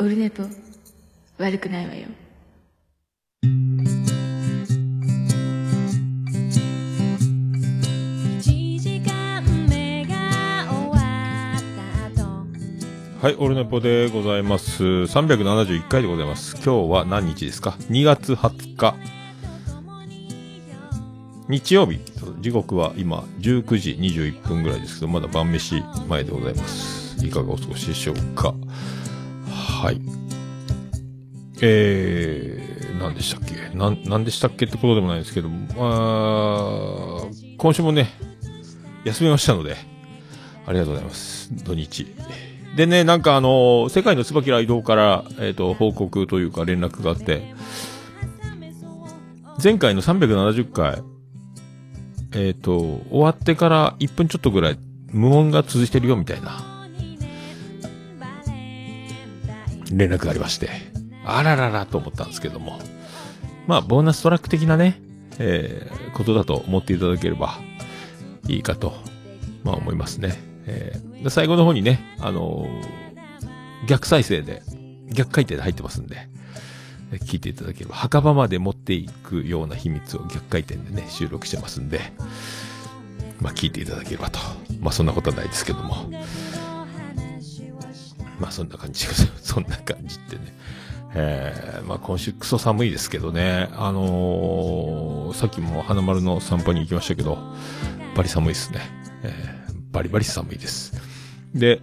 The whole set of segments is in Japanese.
オルネポ悪くないわよはい、オルネポでございます。371回でございます。今日は何日ですか ?2 月20日。日曜日。時刻は今19時21分ぐらいですけど、まだ晩飯前でございます。いかがお過ごしでしょうか？はい。えー、何でしたっけ、何でしたっけってことでもないんですけども、あ今週もね、休みましたので、ありがとうございます。土日。でね、なんかあの世界の椿雷道から、えっ、と、報告というか連絡があって、前回の370回、えっ、と、終わってから1分ちょっとぐらい無音が続いてるよみたいな、連絡がありまして、あらららと思ったんですけども、まあ、ボーナストラック的なね、えーことだと思っていただければいいかと、まあ思いますね。えー最後の方にね、あのー逆再生で、逆回転で入ってますんで、聞いていただければ、墓場まで持っていくような秘密を逆回転でね、収録してますんで、まあ聞いていただければと。まあそんなことはないですけども。まあそんな感じ、そんな感じってね。えー、まあ今週クソ寒いですけどね、あのーさっきも花丸の散歩に行きましたけど、バリ寒いですね。えーバリバリ寒いです。で、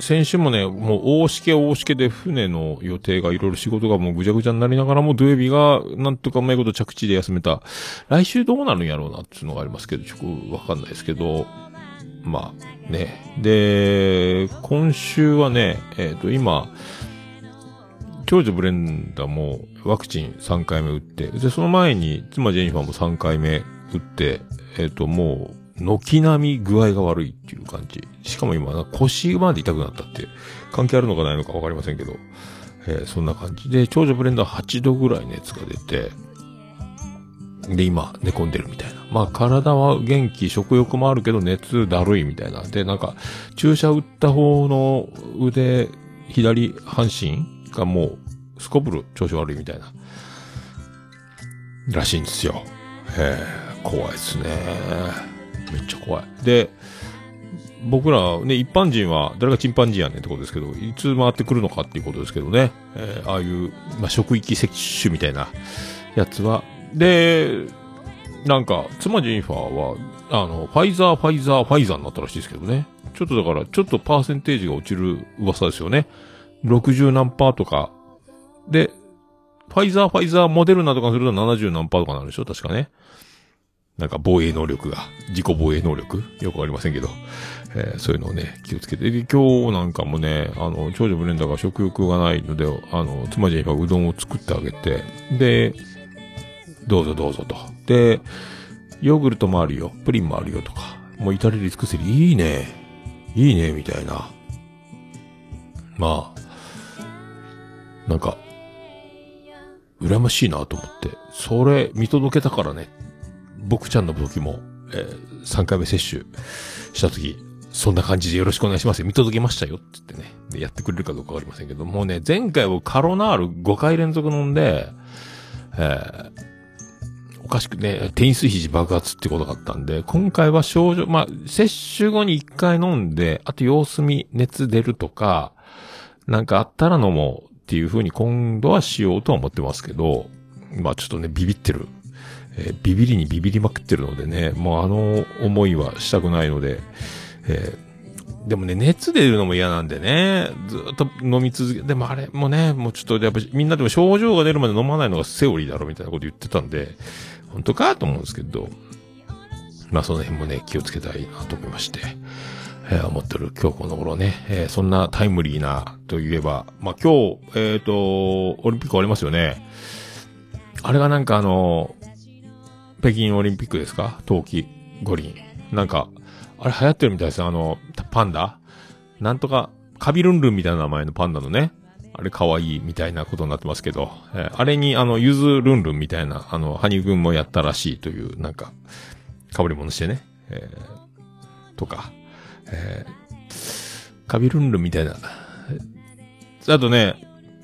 先週もね、もう大しけ大しけで船の予定がいろいろ仕事がもうぐちゃぐちゃになりながらも土曜日がなんとかうまいこと着地で休めた。来週どうなるんやろうなっていうのがありますけど、ちょっとわかんないですけど、まあね。で、今週はね、えっ、と今、長女ブレンダーもワクチン3回目打って、で、その前に妻ジェニファーも3回目打って、えっ、と、もう、軒並み具合が悪いっていう感じ。しかも今、腰まで痛くなったって、関係あるのかないのかわかりませんけど、えーそんな感じで、長女ブレンダー8度ぐらい熱が出て、で、今、寝込んでるみたいな。まあ、体は元気、食欲もあるけど、熱だるいみたいな。で、なんか、注射打った方の腕、左半身がもう、すこぶる調子悪いみたいな。らしいんですよ。へえ、怖いですね。めっちゃ怖い。で、僕らね、一般人は、誰がチンパンジーやねんってことですけど、いつ回ってくるのかっていうことですけどね。えーああいう、まあ、職域接種みたいなやつは。で、なんか、妻ジェニファーは、あの、ファイザー、ファイザー、ファイザーになったらしいですけどね。ちょっとだから、ちょっとパーセンテージが落ちる噂ですよね。60何パーとか。で、ファイザー、ファイザー、モデルナとかすると70何パーとかなるでしょ？確かね。なんか防衛能力が、自己防衛能力？よくわかりませんけど、えーそういうのをね、気をつけて。で、今日なんかもね、あの、長女ブレンダーが食欲がないので、あの、妻ジェニファーうどんを作ってあげて、で、どうぞどうぞと。で、ヨーグルトもあるよ、プリンもあるよとか、もう至れり尽くせり、いいね、いいね、みたいな。まあ、なんか、羨ましいなと思って、それ見届けたからね、僕ちゃんの時も、えー3回目接種した時、そんな感じでよろしくお願いします。見届けましたよって言ってね。でやってくれるかどうかわかりませんけど、もうね、前回僕カロナール5回連続飲んで、えーおかしくね、テニス肘爆発ってことがあったんで、今回は症状、まあ、接種後に1回飲んで、あと様子見、熱出るとか、なんかあったら飲もうっていう風に今度はしようとは思ってますけど、まあちょっとね、ビビってる。えービビりにビビりまくってるのでね、もうあの思いはしたくないので、えーでもね、熱出るのも嫌なんでね、ずっと飲み続け、でもあれもね、もうちょっとやっぱみんなでも症状が出るまで飲まないのがセオリーだろみたいなこと言ってたんで、本当かと思うんですけど、まあその辺もね、気をつけたいなと思いまして、えー思ってる今日この頃ね、えーそんなタイムリーなといえば、まあ今日、えっ、と、オリンピック終わりますよね。あれがなんかあの、北京オリンピックですか？冬季五輪。なんか、あれ流行ってるみたいです。あの、パンダ？なんとか、カビルンルンみたいな名前のパンダのね。あれ可愛いみたいなことになってますけど、えーあれにあの、ゆずルンルンみたいな、あの、羽生くんもやったらしいという、なんか、被り物してね。えーとか、えーカビルンルンみたいな、あとね、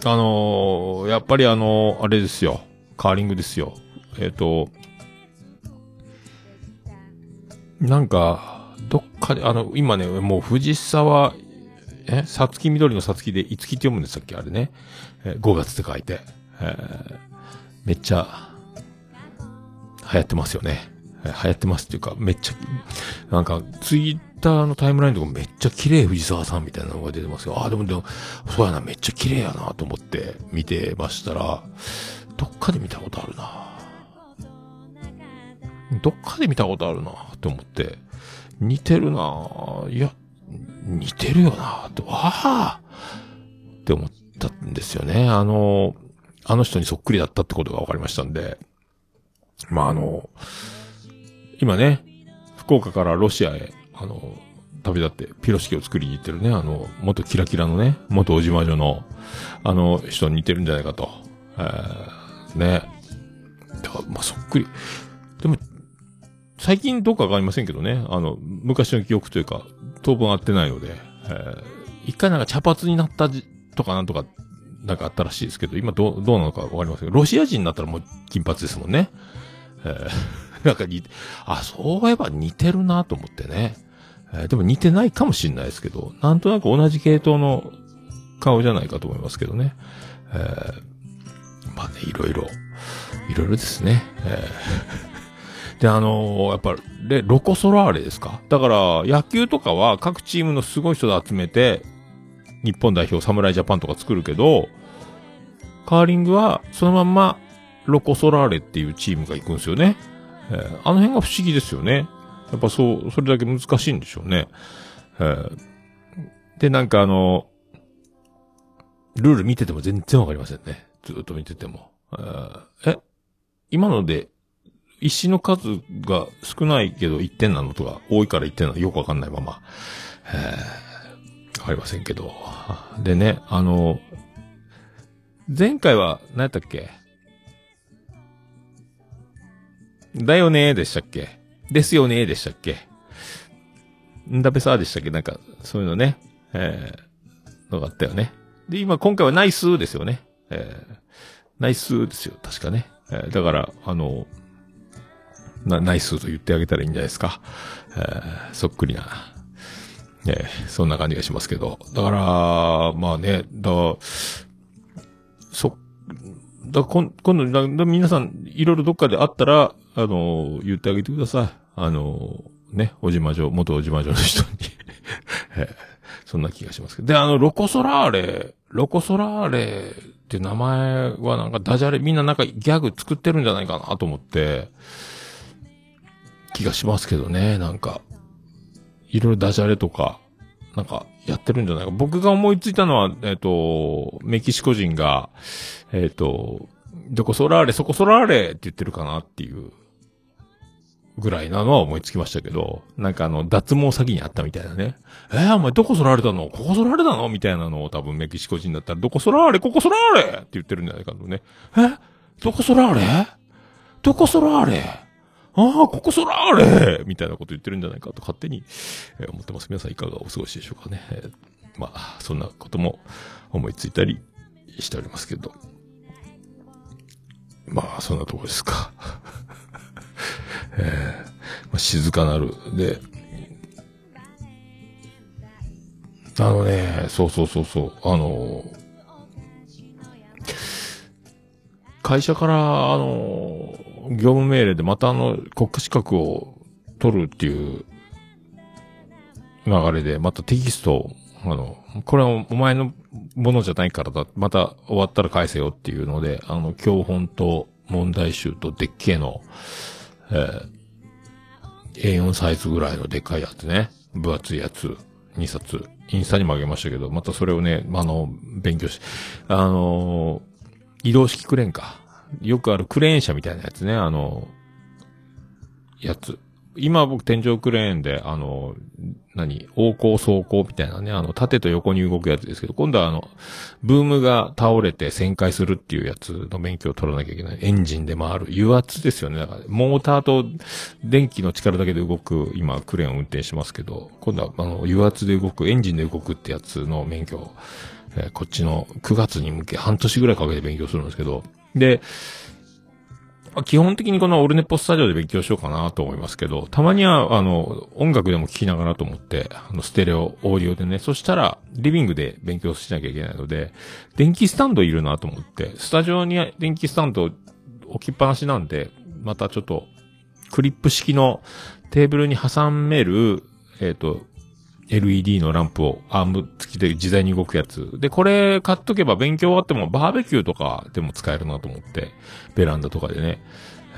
あのーやっぱりあのーあれですよ。カーリングですよ。えっ、と、なんか、どっかで、あの、今ね、もう藤沢、え？さつき緑のさつきで、いつきって読むんでしたっけ？あれね。えー5月って書いて。えーめっちゃ、流行ってますよね。流行ってますっていうか、めっちゃ、なんか、ツイッターのタイムラインとかめっちゃ綺麗藤沢さんみたいなのが出てますよ。ああ、でもでも、そうやな、めっちゃ綺麗やなと思って見てましたら、どっかで見たことあるなどっかで見たことあるなって思って、似てるないや、似てるよなと、ああって思ったんですよね。あの、あの人にそっくりだったってことが分かりましたんで、まああの、今ね、福岡からロシアへ、あの、旅立ってピロシキを作りに行ってるね、あの、元キラキラのね、元おじま女の、あの人に似てるんじゃないかと。えー、ね。だからまあ、そっくり。でも、最近どうかわかりませんけどね、あの、昔の記憶というか、当分合ってないので、えー、一回なんか茶髪になったじとかなんとか、なんかあったらしいですけど、今どう、どうなのかわかりませんけど、ロシア人になったらもう金髪ですもんね。えー、なんか似て、あ、そういえば似てるなと思ってね。えーでも似てないかもしれないですけど、なんとなく同じ系統の顔じゃないかと思いますけどね。えーまあね、いろいろ、いろいろですね。えーで、あのーやっぱ、で、ロコソラーレですか？だから、野球とかは各チームのすごい人で集めて、日本代表、侍ジャパンとか作るけど、カーリングは、そのまんま、ロコソラーレっていうチームが行くんですよね。えーあの辺が不思議ですよね。やっぱそう、それだけ難しいんでしょうね。えーで、なんかあの、ルール見てても全然わかりませんね。ずっと見てても。えーえ、今ので、石の数が少ないけど1点なのとか、多いから1点なのよくわかんないまま。えーわかりませんけど。でね、あの、前回は、何やったっけ？だよねーでしたっけ？ですよねーでしたっけ？んだべさーでしたっけ？なんか、そういうのね、えー、のがあったよね。で、今、今回はナイスーですよね。えー、ナイスーですよ、確かね。えー、だから、あの、な、ナイスと言ってあげたらいいんじゃないですか。えー、そっくりな。え、そんな感じがしますけど。だから、まあね、だそ、だこん今度、皆さん、いろいろどっかであったら、あの、言ってあげてください。あの、ね、おじま女、元おじま女の人に。えーそんな気がしますけど。で、あの、ロコソラーレ、ロコソラーレって名前はなんかダジャレ、みんななんかギャグ作ってるんじゃないかなと思って、気がしますけどね、なんか。いろいろダジャレとか、なんか、やってるんじゃないか。僕が思いついたのは、えっ、と、メキシコ人が、えっ、と、どこソラーレ、そこソラーレって言ってるかなっていう、ぐらいなのは思いつきましたけど、なんかあの、脱毛詐欺にあったみたいなね。えー、お前どこソラーレだの？ここソラーレなの？みたいなのを多分メキシコ人だったら、どこソラーレ？ここソラーレって言ってるんじゃないかとね。え？どこソラーレ？どこソラーレ？ああ、ここソラーレみたいなこと言ってるんじゃないかと勝手に、え思ってます。皆さんいかがお過ごしでしょうかね。えーまあ、そんなことも思いついたりしておりますけど。まあ、そんなところですか。えーまあ、静かなる。で、あのね、そうそうそうそう、あの、会社から、あの、業務命令でまたあの、国家資格を取るっていう流れで、またテキスト、あの、これはお前のものじゃないからだ、また終わったら返せよっていうので、あの、教本と問題集とでっけえの、えー A4 サイズぐらいのでっかいやつね。分厚いやつ、2冊、インスタにもあげましたけど、またそれをね、あの、勉強し、あの移動式クレーンか。よくあるクレーン車みたいなやつね、あの、やつ。今僕天井クレーンで、あの、何横行走行みたいなね、あの、縦と横に動くやつですけど、今度はあの、ブームが倒れて旋回するっていうやつの免許を取らなきゃいけない。エンジンで回る。油圧ですよね。だから、モーターと電気の力だけで動く、今、クレーンを運転しますけど、今度は、あの、油圧で動く、エンジンで動くってやつの免許を、えーこっちの9月に向け半年ぐらいかけて勉強するんですけど、で、基本的にこのオルネポスタジオで勉強しようかなと思いますけど、たまには、あの、音楽でも聴きながらと思って、あの、ステレオ、オーディオでね、そしたら、リビングで勉強しなきゃいけないので、電気スタンドいるなと思って、スタジオに電気スタンド置きっぱなしなんで、またちょっと、クリップ式のテーブルに挟める、えっ、と、LED のランプをアーム付きで自在に動くやつ。で、これ買っとけば勉強終わってもバーベキューとかでも使えるなと思って、ベランダとかでね。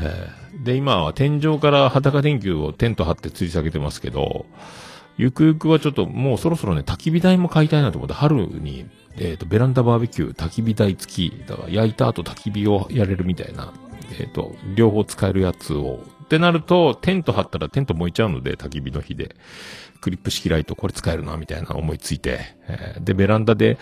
えーで、今は天井から裸電球をテント張って吊り下げてますけど、ゆくゆくはちょっともうそろそろね、焚き火台も買いたいなと思って、春に、えっ、と、ベランダバーベキュー、焚き火台付き、だから焼いた後焚き火をやれるみたいな、えっ、と、両方使えるやつを、ってなると、テント張ったらテント燃えちゃうので、焚き火の火で。クリップ式ライトこれ使えるな、みたいな思いついて。えーで、ベランダで、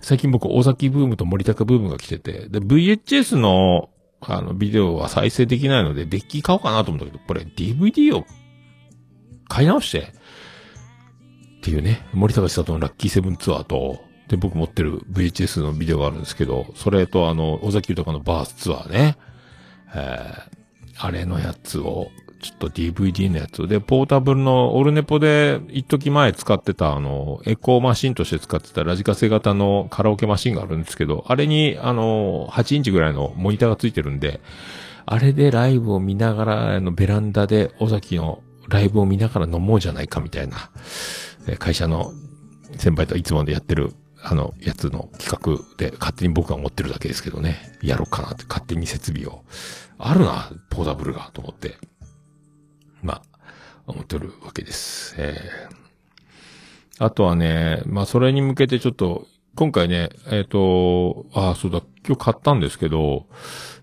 最近僕、大崎ブームと森高ブームが来てて、で、VHS の、あの、ビデオは再生できないので、デッキ買おうかなと思ったけど、これ DVD を買い直して、っていうね、森高千里のラッキーセブンツアーと、で、僕持ってる VHS のビデオがあるんですけど、それとあの、尾崎豊のバースツアーね、えー、あれのやつを、ちょっと DVD のやつで、ポータブルのオルネポで一時前使ってたあの、エコーマシンとして使ってたラジカセ型のカラオケマシンがあるんですけど、あれにあの、8インチぐらいのモニターがついてるんで、あれでライブを見ながら、あの、ベランダで尾崎のライブを見ながら飲もうじゃないかみたいな、会社の先輩といつもでやってる、あの、やつの企画で勝手に僕が持ってるだけですけどね、やろうかなって勝手に設備を。あるな、ポータブルが、と思って。思ってるわけです。えー、あとはね、まあそれに向けてちょっと、今回ね、えっ、と、ああ、そうだ、今日買ったんですけど、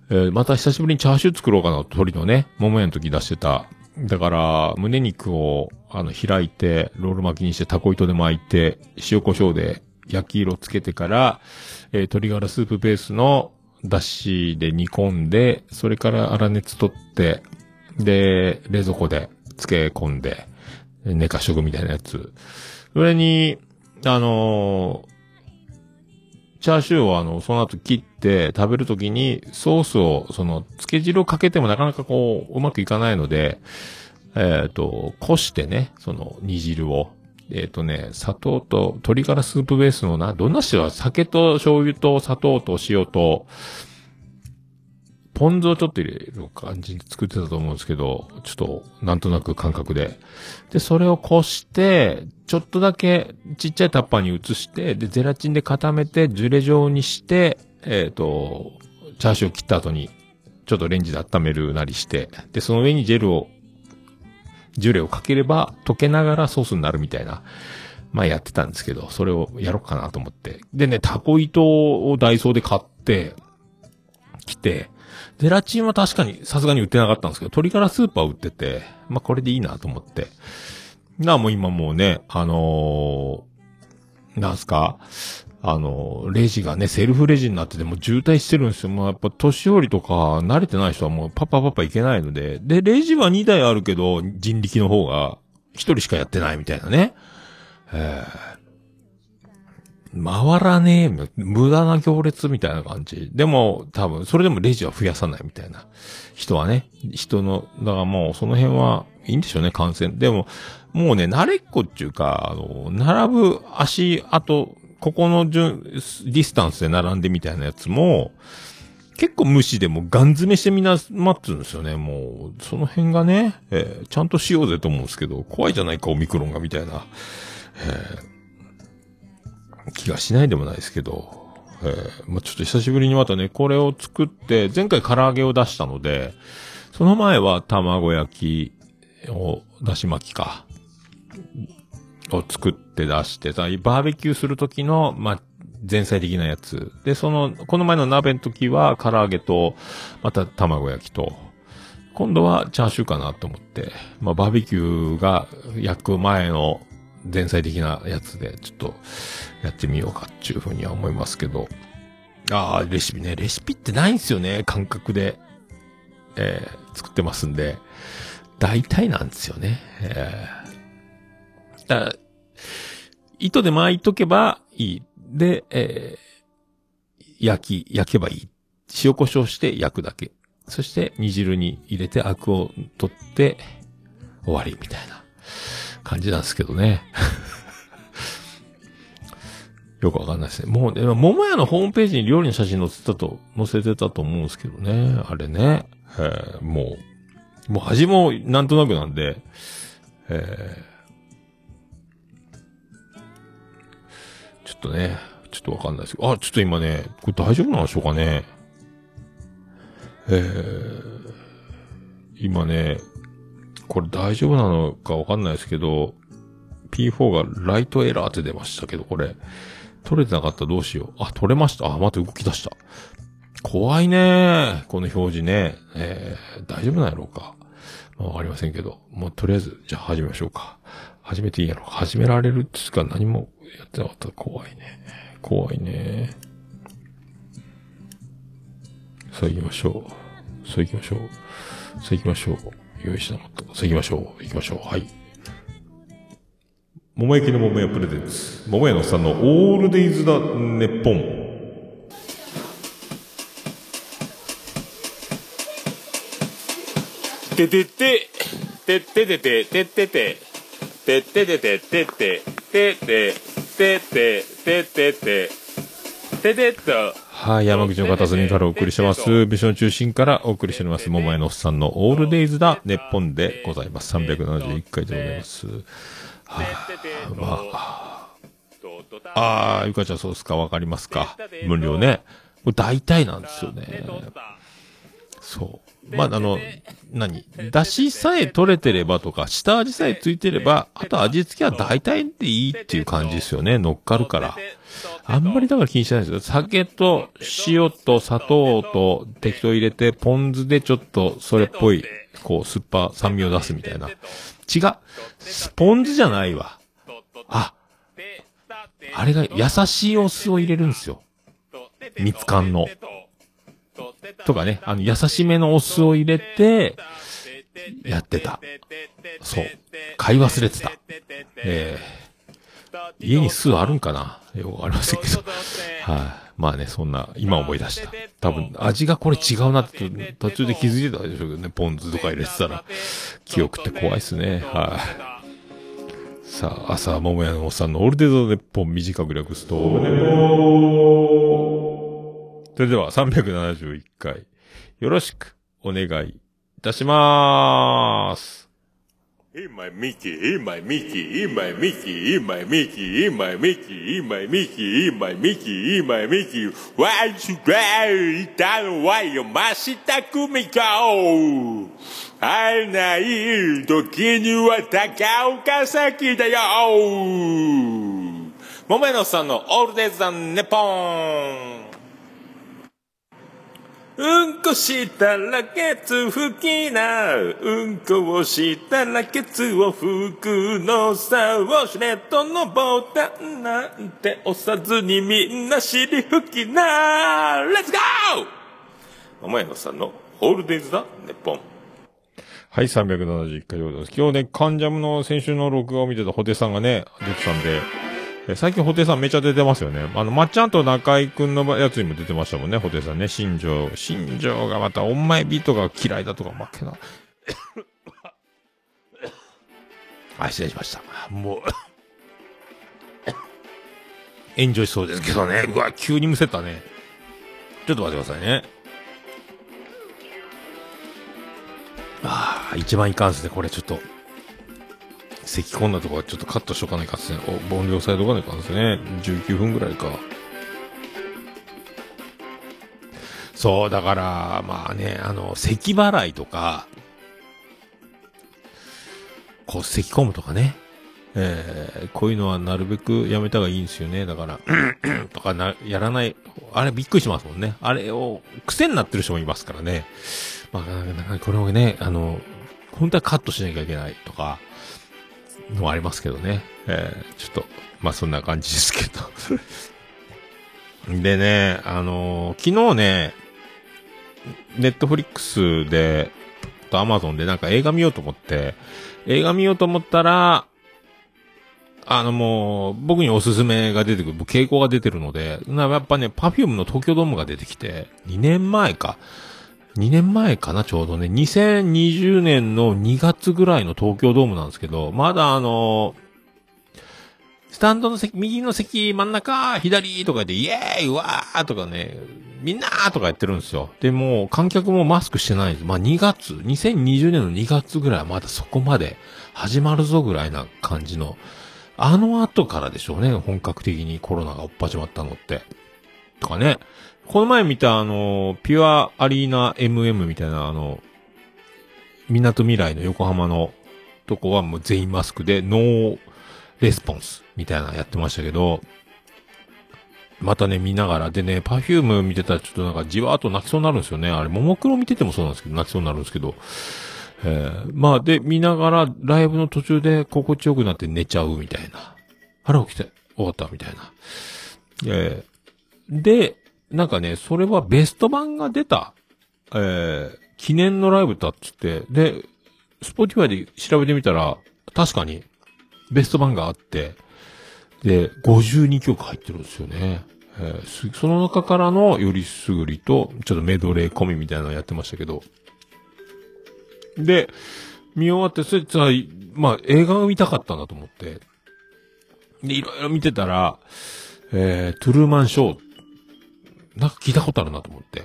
えーまた久しぶりにチャーシュー作ろうかな、鶏のね、桃屋の時出してた。だから、胸肉を、あの、開いて、ロール巻きにして、タコ糸で巻いて、塩胡椒で焼き色つけてから、えー鶏ガラスープベースのだしで煮込んで、それから粗熱取って、で、冷蔵庫で漬け込んで、寝かしとくみたいなやつ。それに、あのーチャーシューをあの、その後切って食べるときにソースを、その、漬け汁をかけてもなかなかこう、うまくいかないので、えっ、と、こしてね、その煮汁を。えっ、とね、砂糖と鶏ガラスープベースのな、どんな塩は酒と醤油と砂糖と塩と、ポン酢をちょっと入れる感じで作ってたと思うんですけど、ちょっとなんとなく感覚で。で、それをこして、ちょっとだけちっちゃいタッパーに移して、で、ゼラチンで固めて、ジュレ状にして、えっ、と、チャーシューを切った後に、ちょっとレンジで温めるなりして、で、その上にジェルを、ジュレをかければ溶けながらソースになるみたいな、まあやってたんですけど、それをやろうかなと思って。でね、タコ糸をダイソーで買って、来て、ゼラチンは確かにさすがに売ってなかったんですけど、鶏ガラスープは売ってて、まあこれでいいなと思って。なあもう今もうね、あのーなんすかあのレジがね、セルフレジになってても渋滞してるんですよ。もうやっぱ年寄りとか慣れてない人はもうパパパパいけないので。で、レジは2台あるけど、人力の方が1人しかやってないみたいなね。えー回らねえ、無駄な行列みたいな感じ。でも、多分、それでもレジは増やさないみたいな。人はね、人の、だからもう、その辺はいいんでしょうね、感染。でも、もうね、慣れっこっていうか、あの、並ぶ足、あと、ここの順、ディスタンスで並んでみたいなやつも、結構無視でもガン詰めしてみんな待つんですよね。もう、その辺がね、えーちゃんとしようぜと思うんですけど、怖いじゃないか、オミクロンがみたいな。気がしないでもないですけど、えーまあ、ちょっと久しぶりにまたね、これを作って、前回唐揚げを出したので、その前は卵焼きを、だし巻きか、を作って出して、さバーベキューするときの、まあ、前菜的なやつ。で、その、この前の鍋の時は唐揚げと、また卵焼きと、今度はチャーシューかなと思って、まあ、バーベキューが焼く前の前菜的なやつで、ちょっとやってみようかっていうふうには思いますけど。ああ、レシピね。レシピってないんですよね。感覚で、えー作ってますんで。大体なんですよね。えーだ糸で巻いとけばいい。で、えー、焼き、焼けばいい。塩胡椒して焼くだけ。そして煮汁に入れてアクを取って終わりみたいな感じなんですけどね。よくわかんないですね。もう、でも、桃屋のホームページに料理の写真載せたと、載せてたと思うんですけどね。あれね。えー、もう、もう味もなんとなくなんで、えー、ちょっとね、ちょっとわかんないですけど、あ、ちょっと今ね、これ大丈夫なんでしょうかね。えー、今ね、これ大丈夫なのかわかんないですけど、P4 がライトエラーって出ましたけど、これ、取れてなかったらどうしよう。あ、取れました。あ、また動き出した。怖いねこの表示ね。えー、大丈夫なんやろうか。まあ、わかりませんけど。もうとりあえず、じゃあ始めましょうか。始めていいやろうか。始められるっていうか何もやってなかったら怖いね。怖いね。さあ行きましょう。さあ行きましょう。さあ行きましょう。用意したもっと。さあ行きましょう。行きましょう。はい。桃焼きの桃屋プレゼンツ。桃屋のさんのオールデイズだ、ネッポン。ててて、てててて、ててて、てててて、てて、てて、てて、ててて、ててと。はい、山口の片隅からお送りしてます。美少の中心からお送りしております。桃屋のおっさんのオールデイズだ、ネッポンでございます。371回でございます。あ、あ、ゆかちゃんそうですか？わかりますか？無料ね。これ大体なんですよね。そう。まあ、あの、何？出汁さえ取れてればとか、下味さえついてれば、あと味付けは大体でいいっていう感じですよね。乗っかるから。あんまりだから気にしないですよ。酒と塩と砂糖と適当入れて、ポン酢でちょっとそれっぽい、こう、酸っぱ酸味を出すみたいな。違う。スポン酢じゃないわ。あ、あれが優しいお酢を入れるんですよ。蜜柑の。とかね、あの、優しめのお酢を入れて、やってた。そう。買い忘れてた。えー、家に酢あるんかな？よくわかりませんけど。はい、まあね、そんな、今思い出した。多分、味がこれ違うなって、途中で気づいてたでしょうけどね、ポン酢とか入れてたら、記憶って怖いっすね。はい、さあ、朝、桃屋のおっさんのオールデゾネッポン短く略すと、それでは371回、よろしくお願いいたしまーす。In my Mickey, in my Mickey, in my Mickey, in my Mickey, in my Mickey, in my Mickey, in my Mickey, in my Mickey. Why you cry? いたのは山下久美子。会えない時には高岡崎だよ。桃屋のおっさんのオールデイズ・ザ・ネポン。うんこしたらケツ拭きな。うんこをしたらケツを拭くのさ。ウォシュレットのボタンなんて押さずにみんな尻拭きな。レッツゴー桃屋のさんのホールデイズだ、ネッポン。はい、371回でございます。今日ね、カンジャムの先週の録画を見てたホテさんがね、出てたんで、え最近ホテさんめちゃ出てますよね。あの、まっちゃんと中井くんのやつにも出てましたもんね、ホテさんね。新庄。新庄がまた、お前ビートが嫌いだとか負けな。あ、失礼しました。もう、エンジョイしそうですけどね。うわ、急にむせたね。ちょっと待ってくださいね。ああ、一番いかんですね。これちょっと。咳込んだところはちょっとカットしとかないかんですね。お、音量抑えとかないかんですね。19分ぐらいか。そう、だから、まあね、あの、咳払いとか、こう、咳込むとかね。えー、こういうのはなるべくやめた方がいいんですよね。だから、とかな、やらない。あれびっくりしますもんね。あれを、癖になってる人もいますからね。まあ、なんかこれをね、あの、本当はカットしなきゃいけないとか、のありますけどね。えー、ちょっと、まあそんな感じですけど。でね、あのー昨日ね、ネットフリックスで、とアマゾンでなんか映画見ようと思って、映画見ようと思ったら、あのもう、僕におすすめが出てくる、傾向が出てるので、なやっぱね、パフュームの東京ドームが出てきて、2年前か。2年前かな、ちょうどね。2020年の2月ぐらいの東京ドームなんですけど、まだあのスタンドの席、右の席、真ん中、左とかで、イエーイわーとかね、みんなーとかやってるんですよ。で、も観客もマスクしてないんです。まあ2月、2020年の2月ぐらいはまだそこまで始まるぞぐらいな感じの、あの後からでしょうね、本格的にコロナが追っ始まったのって。とかね。この前見たあの、ぴあアリーナ MM みたいなあの、みなとみらいの横浜のとこはもう全員マスクでノーレスポンスみたいなのやってましたけど、またね、見ながら。でね、パフューム見てたらちょっとなんかじわーっと泣きそうになるんですよね。あれ、ももクロ見ててもそうなんですけど、泣きそうになるんですけど。えー、まあ、で、見ながら、ライブの途中で心地よくなって寝ちゃうみたいな。あれ起きて、終わったみたいな。えー、で、なんかね、それはベスト盤が出た、えー、記念のライブだっつって、で、スポーティファイで調べてみたら、確かに、ベスト盤があって、で、52曲入ってるんですよね。えー、その中からのよりすぐりと、ちょっとメドレー込みみたいなのやってましたけど。で、見終わって、それさ、まあ、映画が見たかったんだと思って。で、いろいろ見てたら、えー、トゥルーマンショー、なんか聞いたことあるなと思って。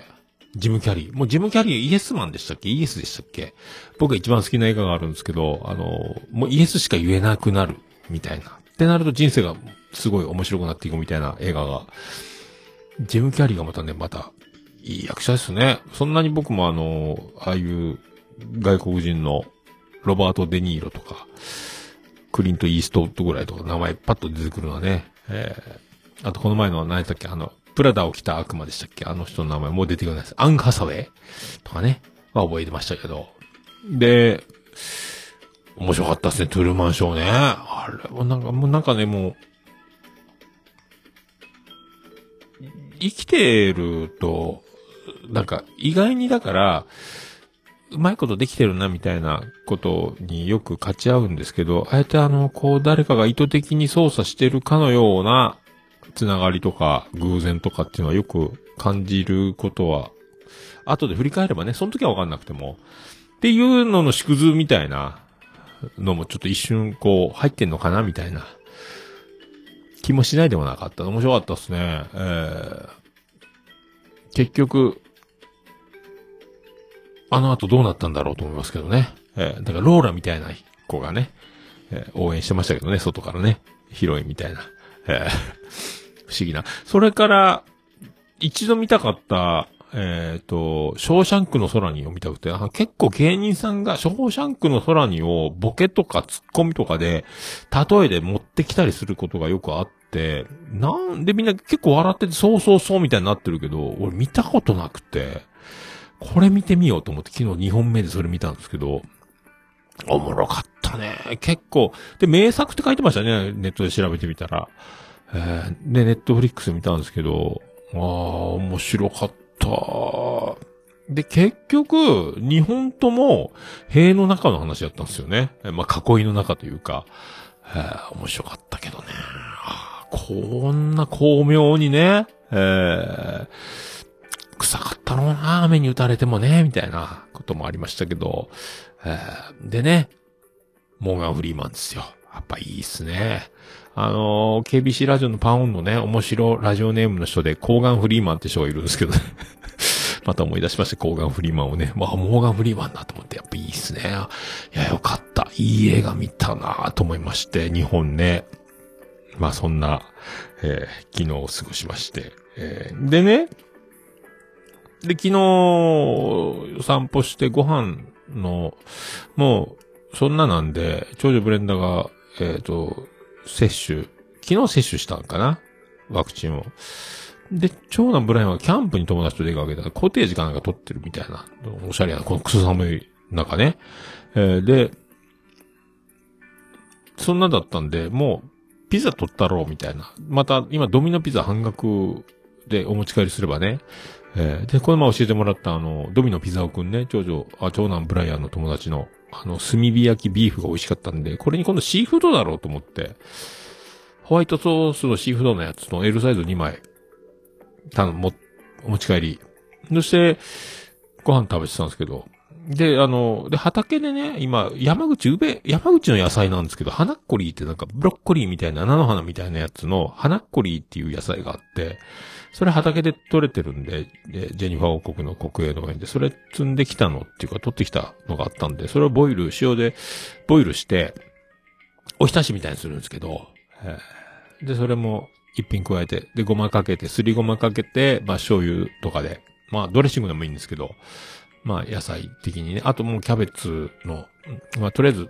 ジムキャリー。もうジムキャリーイエスマンでしたっけ？イエスでしたっけ？僕が一番好きな映画があるんですけど、あの、もうイエスしか言えなくなる、みたいな。ってなると人生がすごい面白くなっていくみたいな映画が、ジムキャリーがまたね、また、いい役者ですね。そんなに僕もあの、ああいう外国人のロバート・デ・ニーロとか、クリント・イーストウッドぐらいとか名前パッと出てくるのはね、えー、あとこの前のは何やったっけ？あの、プラダを着た悪魔でしたっけ？あの人の名前もう出てこないです。アン・ハサウェイ？とかね、は覚えてましたけど。で、面白かったですね、トゥルーマンショーね。あれもなんか、もうなんかね、もう、生きてると、なんか、意外にだから、うまいことできてるな、みたいなことによく勝ち合うんですけど、あえてあの、こう、誰かが意図的に操作してるかのような、つながりとか、偶然とかっていうのはよく感じることは、後で振り返ればね、その時はわかんなくても、っていうのの縮図みたいなのもちょっと一瞬こう入ってんのかなみたいな気もしないでもなかった。面白かったですね。えー、結局、あの後どうなったんだろうと思いますけどね。えー、だからローラみたいな子がね、えー、応援してましたけどね、外からね。ヒロインみたいな。えー、不思議な。それから、一度見たかった、えっ、ー、と、ショーシャンクの空にを見たくて、結構芸人さんがショーシャンクの空にをボケとかツッコミとかで、例えで持ってきたりすることがよくあって、なんでみんな結構笑ってて、そうそうそうみたいになってるけど、俺見たことなくて、これ見てみようと思って昨日2本目でそれ見たんですけど、おもろかったね。結構。で、名作って書いてましたね。ネットで調べてみたら。えー、で、ネットフリックス見たんですけど、ああ、面白かった。で、結局、日本とも、塀の中の話だったんですよね。まあ、囲いの中というか、えー、面白かったけどね。こんな巧妙にね、えー、臭かったろうな、雨に打たれてもね、みたいなこともありましたけど、えー、でね、モーガン・フリーマンですよ。やっぱいいっすね。あのー、KBC ラジオのパウンドね、面白ラジオネームの人で、コーガン・フリーマンって人がいるんですけどね。また思い出しました、コーガン・フリーマンをね。まあ、モーガン・フリーマンだと思って、やっぱいいっすね。いや、よかった。いい映画見たなと思いまして、日本ね。まあ、そんな、えー、昨日を過ごしまして。えー、でね、で、昨日、散歩してご飯の、もう、そんななんで、長女ブレンダーが、えっ、ー、と、接種、昨日接種したんかな？ワクチンを。で、長男ブライアンはキャンプに友達と出かけたら、コテージかなんか撮ってるみたいな。おしゃれな、このクソ寒い中ね。えー、で、そんなだったんで、もう、ピザ取ったろうみたいな。また、今ドミノピザ半額でお持ち帰りすればね。えー、で、この前教えてもらったあの、ドミノピザオくんね、長女、あ、長男ブライアンの友達の、あの、炭火焼きビーフが美味しかったんで、これに今度シーフードだろうと思って、ホワイトソースのシーフードのやつの L サイズ2枚、たの、も、お持ち帰り。そして、ご飯食べてたんですけど、で、あの、で、畑でね、今、山口、宇部、山口の野菜なんですけど、花っこりーってなんか、ブロッコリーみたいな、菜の花みたいなやつの、花っこりーっていう野菜があって、それ畑で取れてるんで、で、ジェニファー王国の国営農園で、それ積んできたのっていうか、取ってきたのがあったんで、それをボイル、塩で、ボイルして、おひたしみたいにするんですけど、で、それも一品加えて、で、ごまかけて、すりごまかけて、まあ、醤油とかで、まあ、ドレッシングでもいいんですけど、まあ、野菜的にね、あともうキャベツの、まあ、とりあえず、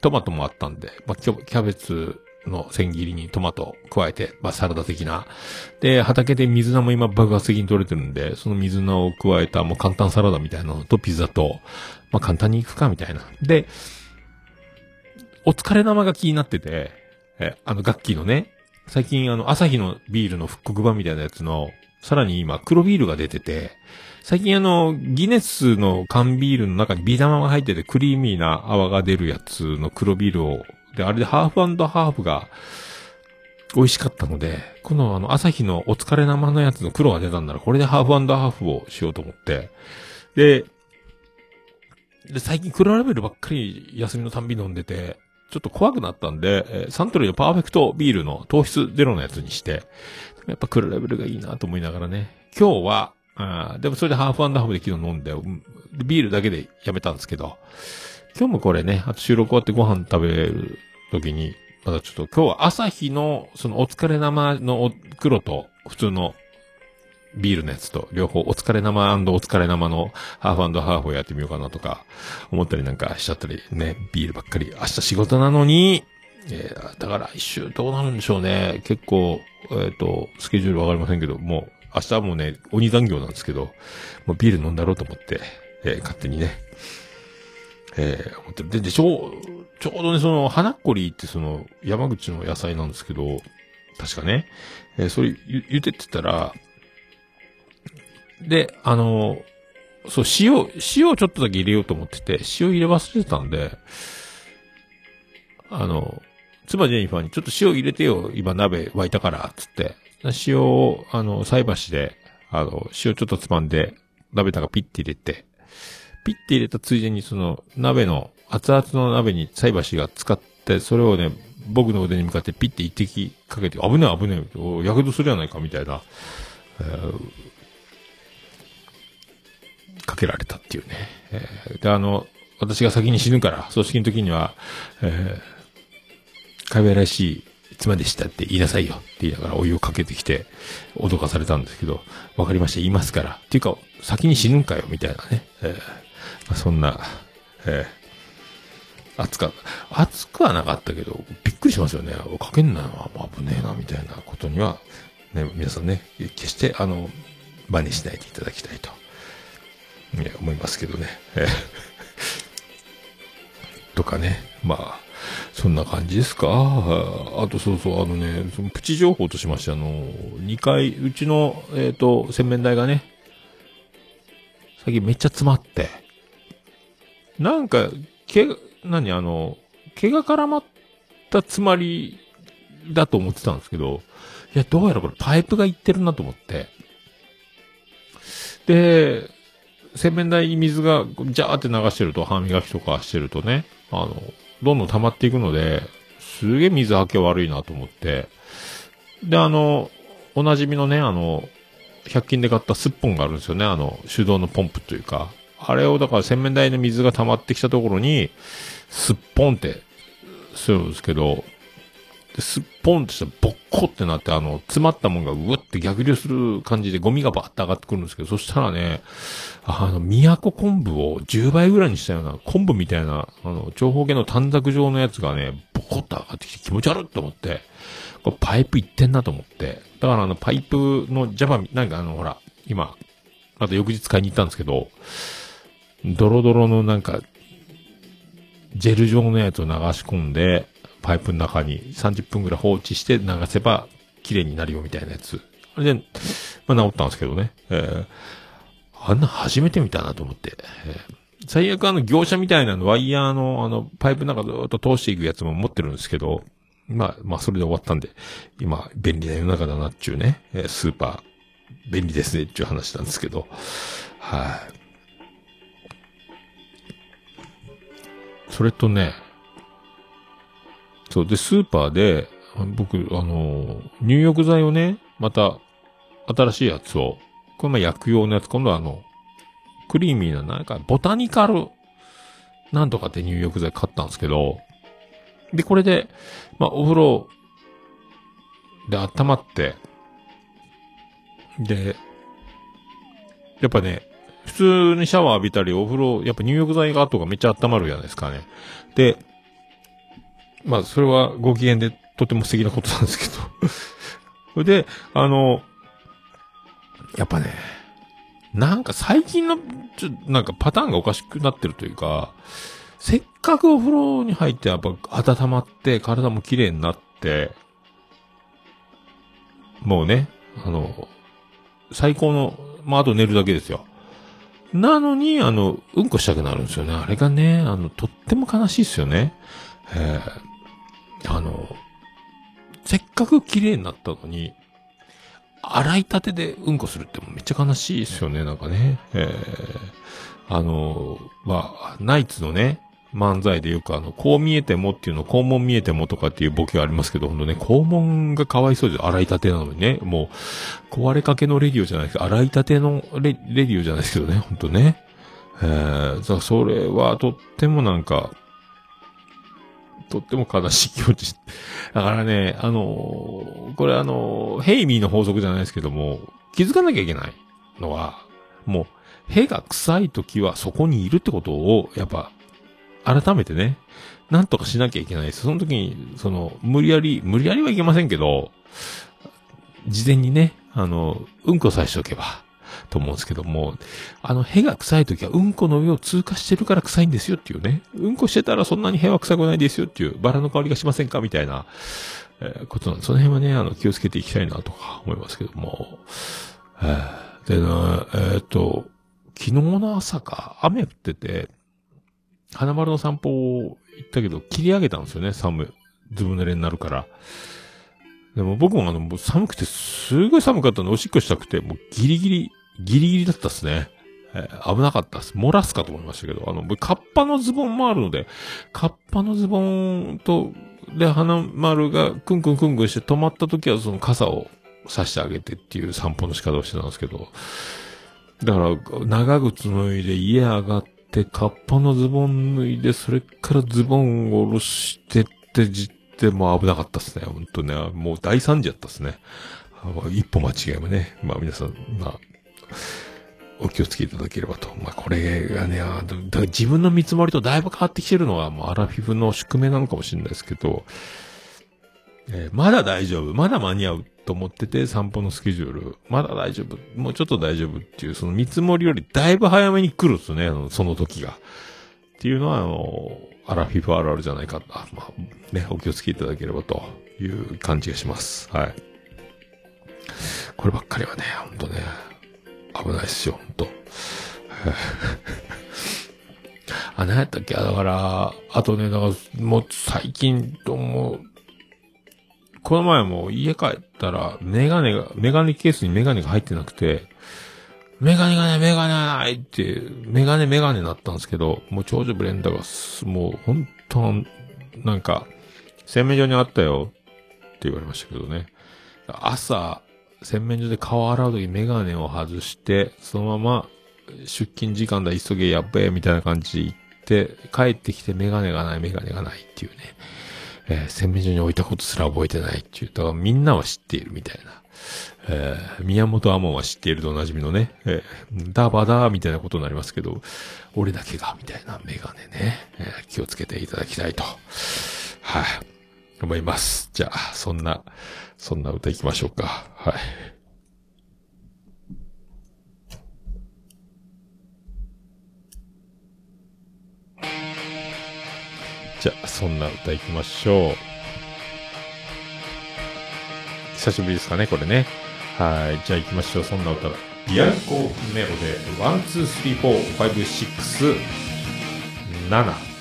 トマトもあったんで、まあ、キャベツの千切りにトマト加えて、まあ、サラダ的な。で、畑で水菜も今爆発的に取れてるんで、その水菜を加えたもう簡単サラダみたいなのとピザと、まあ、簡単にいくかみたいな。で、お疲れ生が気になってて、え、あの、ガッキーのね、最近あの、朝日のビールの復刻版みたいなやつの、さらに今、黒ビールが出てて、最近あの、ギネスの缶ビールの中にビー玉が入っててクリーミーな泡が出るやつの黒ビールを、で、あれでハーフハーフが美味しかったので、このあの、朝日のお疲れ生のやつの黒が出たんなら、これでハーフハーフをしようと思って、で、で、最近黒ラベルばっかり休みのたんび飲んでて、ちょっと怖くなったんで、えサントリーのパーフェクトビールの糖質ゼロのやつにして、やっぱ黒ラベルがいいなと思いながらね。今日は、あでもそれでハーフハーフで昨日飲んで、うんでビールだけでやめたんですけど、今日もこれね、あと収録終わってご飯食べる時に、まだちょっと今日は朝日の、そのお疲れ生のお黒と普通のビールのやつと両方お疲れ生お疲れ生のハーフハーフをやってみようかなとか思ったりなんかしちゃったりね、ビールばっかり。明日仕事なのに、えーだから来週どうなるんでしょうね。結構、えっ、と、スケジュールわかりませんけど、もう明日はもうね、鬼残業なんですけど、もうビール飲んだろうと思って、えー勝手にね、えー思ってるで、で、ちょう、ちょうどね、その、花っこりってその、山口の野菜なんですけど、確かね、えーそれ言言っててたら、で、あの、そう、塩、塩をちょっとだけ入れようと思ってて、塩入れ忘れてたんで、あの、妻ジェニファーにちょっと塩入れてよ、今鍋沸いたから、つって。塩を、あの、菜箸で、あの、塩ちょっとつまんで、鍋の中ピッて入れて、ピッて入れたついでにその、鍋の、熱々の鍋に菜箸が使って、それをね、僕の腕に向かってピッて一滴かけて、危ねえ危ねえ、おやけどするやないか、みたいな、えーかけられたっていうね。えーで、あの、私が先に死ぬから、葬式の時には、えー、かわいらしい妻でしたって言いなさいよって言いながらお湯をかけてきて、脅かされたんですけど、わかりました、言いますから。っていうか、先に死ぬんかよ、みたいなね。えー、そんな、えー、熱か、熱くはなかったけど、びっくりしますよね。かけんなよ、まあ危ねえな、みたいなことには、ね、皆さんね、決して、あの、真似しないでいただきたいと。いや、思いますけどね。えー とかね。まあ、そんな感じですか。あとそうそう、あのね、そのプチ情報としまして、あの、2階、うちの、えっ、と、洗面台がね、最近めっちゃ詰まって、なんか、毛、何あの、毛が絡まった詰まりだと思ってたんですけど、いや、どうやらこれパイプがいってるなと思って。で、洗面台に水がジャーって流してると、歯磨きとかしてるとね、あの、どんどん溜まっていくので、すげえ水はけ悪いなと思って、で、あの、おなじみのね、あの、100均で買ったスッポンがあるんですよね、あの、手動のポンプというか、あれをだから洗面台の水が溜まってきたところに、スッポンってするんですけど、すっぽんってしたらボッコってなって、あの、詰まったもんがうわって逆流する感じでゴミがバーって上がってくるんですけど、そしたらね、あの、宮古昆布を10倍ぐらいにしたような、昆布みたいな、あの、長方形の短冊状のやつがね、ボコッと上がってきて気持ち悪いと思って、これパイプいってんなと思って、だからあの、パイプのジャバ、なんかあの、ほら、今、あと翌日買いに行ったんですけど、ドロドロのなんか、ジェル状のやつを流し込んで、パイプの中に30分ぐらい放置して流せば綺麗になるよみたいなやつ。あれで、まあ治ったんですけどね。えーあんな初めて見たなと思って。えー最悪あの業者みたいなのワイヤーのあのパイプの中ずっと通していくやつも持ってるんですけど、まあ、まあ、それで終わったんで、今、便利な世の中だなっちゅうね、えースーパー、便利ですねっちゅう話なんですけど、はい。それとね、そう、で、スーパーで、僕、あの、入浴剤をね、また、新しいやつを、これま薬用のやつ、今度はあの、クリーミーな、なんか、ボタニカル、なんとかって入浴剤買ったんですけど、で、これで、まあ、お風呂で温まって、で、やっぱね、普通にシャワー浴びたり、お風呂、やっぱ入浴剤が後がめっちゃ温まるじゃないですかね。で、まあ、それはご機嫌でとても素敵なことなんですけど。そ れで、あの、やっぱね、なんか最近の、ちょ、なんかパターンがおかしくなってるというか、せっかくお風呂に入ってやっぱ温まって体も綺麗になって、もうね、あの、最高の、まあ、あと寝るだけですよ。なのに、あの、うんこしたくなるんですよね。あれがね、あの、とっても悲しいですよね。えー、あの、せっかく綺麗になったのに、洗いたてでうんこするってめっちゃ悲しいですよね、なんかね。えー、あの、まあ、ナイツのね、漫才でよくあの、こう見えてもっていうの、肛門見えてもとかっていうボケがありますけど、ほんとね、肛門がかわいそうです洗いたてなのにね、もう、壊れかけのレディオじゃないですか、洗いたてのレレディオじゃないですけどね、ほんとね。えー、さそれはとってもなんか、とっても悲しい気持ち。だからね、あのーこれあのーヘイミーの法則じゃないですけども、気づかなきゃいけないのは、もう、屁が臭い時はそこにいるってことを、やっぱ、改めてね、なんとかしなきゃいけないです。その時に、その、無理やり、無理やりはいけませんけど、事前にね、あの、うんこさえしておけば、と思うんですけども、あの、屁が臭い時はうんこの上を通過してるから臭いんですよっていうね。うんこしてたらそんなに屁は臭くないですよっていう、バラの香りがしませんかみたいな、えーことなんで、その辺はね、あの、気をつけていきたいなとか思いますけども。えーでな、えーっと、昨日の朝か、雨降ってて、花丸の散歩を行ったけど、切り上げたんですよね、寒い。ずぶ濡れになるから。でも僕もあの、もう寒くて、すごい寒かったので、おしっこしたくて、もうギリギリ、ギリギリだったっすね。えー危なかったっす。漏らすかと思いましたけど、あの、僕カッパのズボンもあるので、カッパのズボンと、で、花丸がクンクンクンクンして止まった時はその傘を差してあげてっていう散歩の仕方をしてたんですけど、だから、長靴脱いで家上がって、カッパのズボン脱いで、それからズボンを下ろしてってじって、もう危なかったっすね。本当ね。もう大惨事やったっすね。一歩間違えばね。まあ皆さん、まあ、お気をつけいただければと。まあこれがね、自分の見積もりとだいぶ変わってきてるのは、もうアラフィフの宿命なのかもしれないですけど、えーまだ大丈夫。まだ間に合うと思ってて、散歩のスケジュール。まだ大丈夫。もうちょっと大丈夫っていう、その見積もりよりだいぶ早めに来るんすね、その時が。っていうのは、あの、アラフィフあるあるじゃないか。あまあ、ね、お気をつけいただければという感じがします。はい。こればっかりはね、ほんとね、危ないっすよ、ほんと。あ、何やったっけ？だから、あとね、だから、もう最近とも、この前も家帰ったら、メガネが、メガネケースにメガネが入ってなくて、メガネがね、メガネがないって、メガネメガネになったんですけど、もう長女ブレンダーが、もう本当なんか、洗面所にあったよって言われましたけどね。朝、洗面所で顔洗うときメガネを外して、そのまま出勤時間だ、急げ、やっべえ、みたいな感じで行って、帰ってきてメガネがない、メガネがないっていうね。えー洗面所に置いたことすら覚えてないっていう。だからみんなは知っているみたいな。えー宮本アモンは知っているとおなじみのね、えーダバダーみたいなことになりますけど、俺だけが、みたいなメガネね、えー気をつけていただきたいと。はい、思います。じゃあ、そんな、そんな歌いきましょうか。はい。じゃあ、そんな歌いきましょう。久しぶりですかね、これね。はい。じゃあいきましょう。そんな歌。ビアンコネロで、 One、Two、Three、Four、Five、Six、7。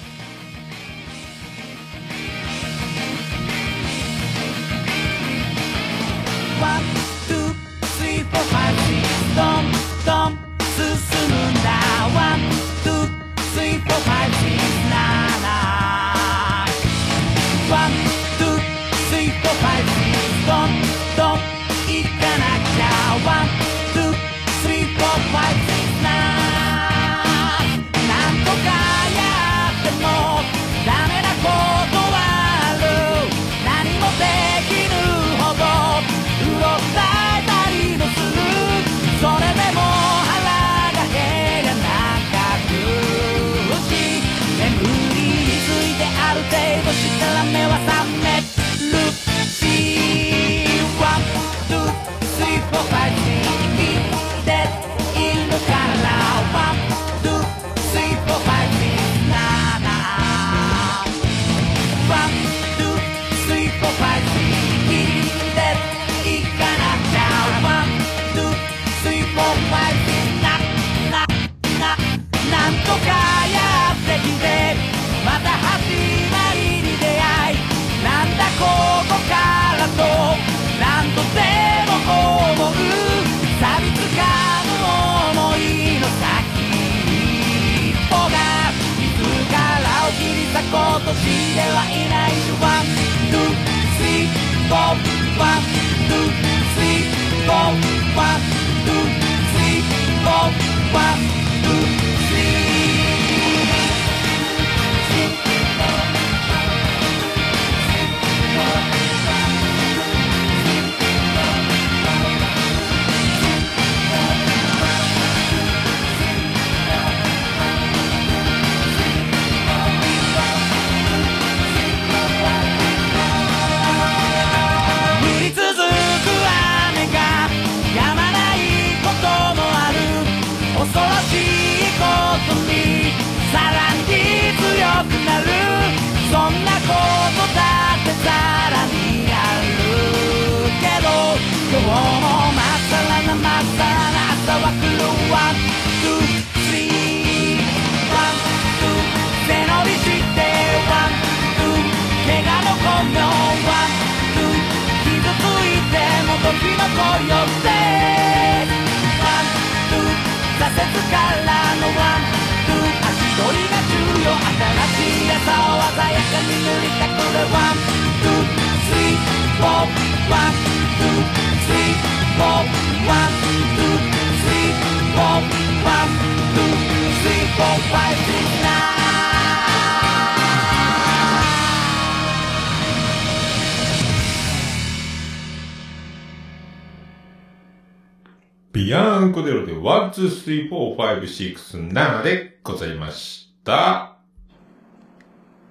ビアンコデロで、ワン、ツー、スリー、フォー、ファイブ、シックス、7でございました。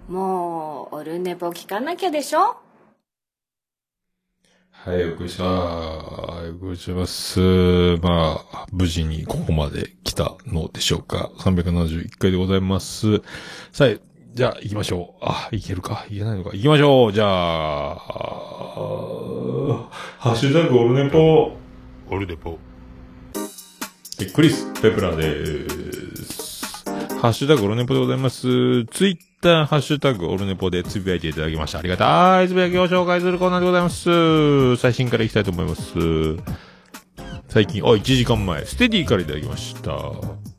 もう、オルネポ聞かなきゃでしょ？はい、お送りした。はい、お送りします。まあ、無事にここまで来たのでしょうか。371回でございます。さあ、じゃあ行きましょう。あ、いけるか？いけないのか？行きましょうじゃあ、ハッシュタグオルネポ。オルネポ。えクリス・ペプラです。ハッシュタグオルネポでございます。ツイッター、ハッシュタグオルネポでつぶやいていただきました。ありがたいつぶやきを紹介するコーナーでございます。最新からいきたいと思います。最近、あ、1時間前、ステディからいただきました。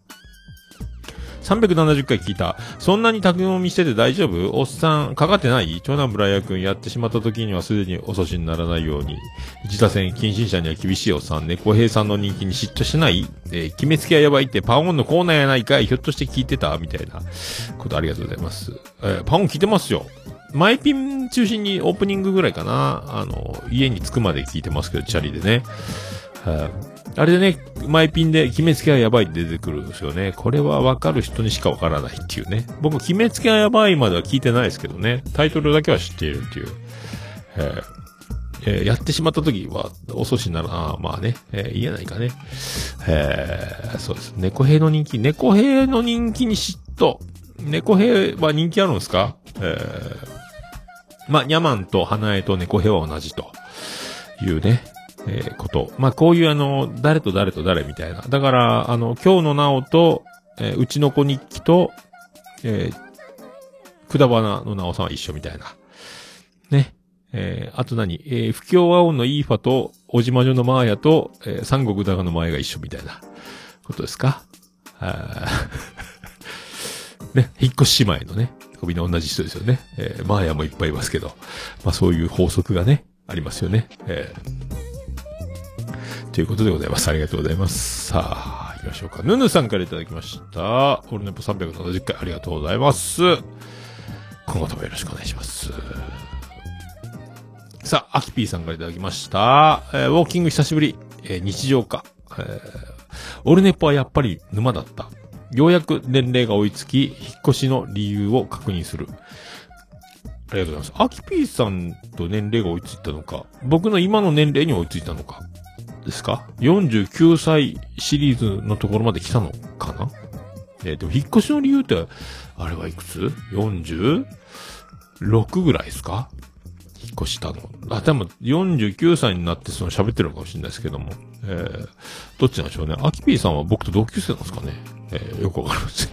370回聞いた。そんなに宅飲みしてて大丈夫？おっさん、かかってない？長男ブライア君やってしまった時にはすでに遅しにならないように。一打線、近親者には厳しいおっさん、猫兵さんの人気に嫉妬しない？えー決めつけはやばいってパオンのコーナーやないかいひょっとして聞いてた？みたいなことありがとうございます。えーパオン聞いてますよ。マイピン中心にオープニングぐらいかな。あの、家に着くまで聞いてますけど、チャリでね。はいあれでね、マイピンで決めつけはやばいって出てくるんですよね。これはわかる人にしかわからないっていうね。僕、決めつけはやばいまでは聞いてないですけどね。タイトルだけは知っているっていう。えーやってしまった時は遅しなら、あまあね、えー言えないかね。えーそうです。猫兵の人気、猫兵の人気に嫉妬。猫兵は人気あるんですか？えーまあ、ニャマンと花江と猫兵は同じというね、えーこと。まあ、こういうあの、誰と誰と誰みたいな。だから、あの、今日のなおと、えーうちの子日記と、えー、くだばなのなおさんは一緒みたいな。ね。えー、あと何？えー、不協和音のイーファと、おじまじょのマーヤと、えー、三国だがのマーヤが一緒みたいな、ことですか？あー ね、引っ越し姉妹のね、みんな同じ人ですよね。えー、マーヤもいっぱいいますけど、まあそういう法則がね、ありますよね。えー、ということでございます。ありがとうございます。さあ、行きましょうか。ヌヌさんからいただきました。オルネポ370回ありがとうございます。今後ともよろしくお願いします。さあ、アキピーさんからいただきました。えーウォーキング久しぶり。えー日常か。えーオルネポはやっぱり沼だった。ようやく年齢が追いつき、引っ越しの理由を確認する。ありがとうございます。アキピーさんと年齢が追いついたのか、僕の今の年齢に追いついたのか、ですか ?49 歳シリーズのところまで来たのかな？えーでも引っ越しの理由って、あれはいくつ ?46 ぐらいですか？引っ越したの。あ、でも49歳になってその喋ってるのかもしれないですけども。えー、どっちなんでしょうね。アキピーさんは僕と同級生なんですかね？えー、よくわかりません。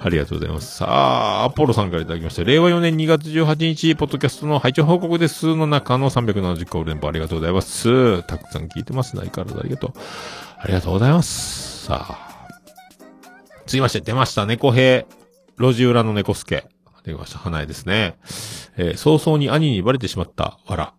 ありがとうございます。さあ、アポロさんからいただきました。令和4年2月18日、ポッドキャストの配聴報告ですの中の370回連覇ありがとうございます。たくさん聞いてますね。相変わらずありがとう。ありがとうございます。さあ。続きまして、出ました。猫兵。路地裏の猫助。できました。花江ですね。えー早々に兄にバレてしまった、わら。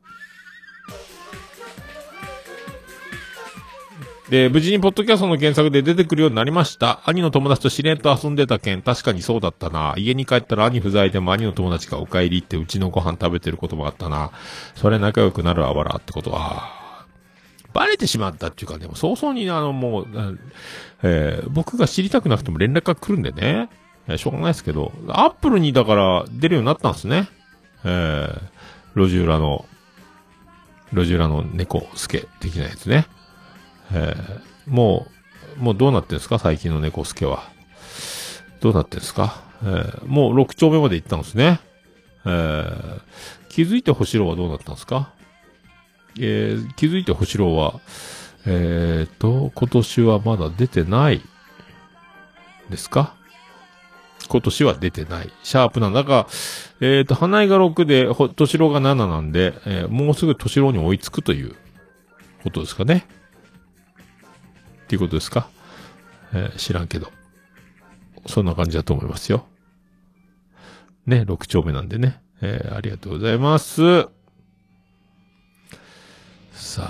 で、無事にポッドキャストの検索で出てくるようになりました。兄の友達としれんと遊んでた件、確かにそうだったな。家に帰ったら兄不在でも兄の友達がお帰りってうちのご飯食べてることもあったな。それ仲良くなるあわらってことは、バレてしまったっていうか、でも早々にあのもう、えー僕が知りたくなくても連絡が来るんでね。しょうがないですけど、アップルにだから出るようになったんですね。えー、路地裏の、路地裏の猫助的なやつね。えーもう、もうどうなってんですか？最近の猫助は。どうなってんですか？えーもう6丁目まで行ったんですね。えー気づいて星郎はどうなったんですか？えー気づいて星郎は、えーと、今年はまだ出てないですか？今年は出てない。シャープなんだが、えーと、花井が6で、ほ、敏郎が7なんで、えーもうすぐ敏郎に追いつくということですかね。っていうことですか、えー知らんけど。そんな感じだと思いますよ。ね、6丁目なんでね。えーありがとうございます。さ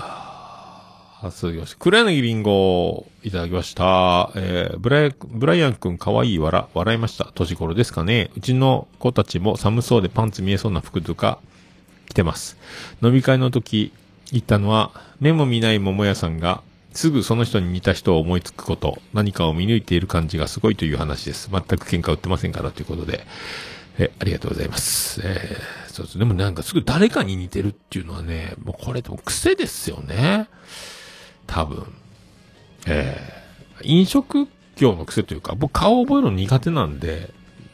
あ、続きまして、黒柳りんごいただきました。えーブライ、ブライアンくんかわいいわら、笑いました。年頃ですかね。うちの子たちも寒そうでパンツ見えそうな服とか着てます。飲み会の時行ったのは、目も見ない桃屋さんが、すぐその人に似た人を思いつくこと、何かを見抜いている感じがすごいという話です。全く喧嘩売ってませんからということで。え、ありがとうございます。えーそうです。でもなんかすぐ誰かに似てるっていうのはね、もうこれでも癖ですよね。多分。えー飲食業の癖というか、僕顔覚えるの苦手なんで、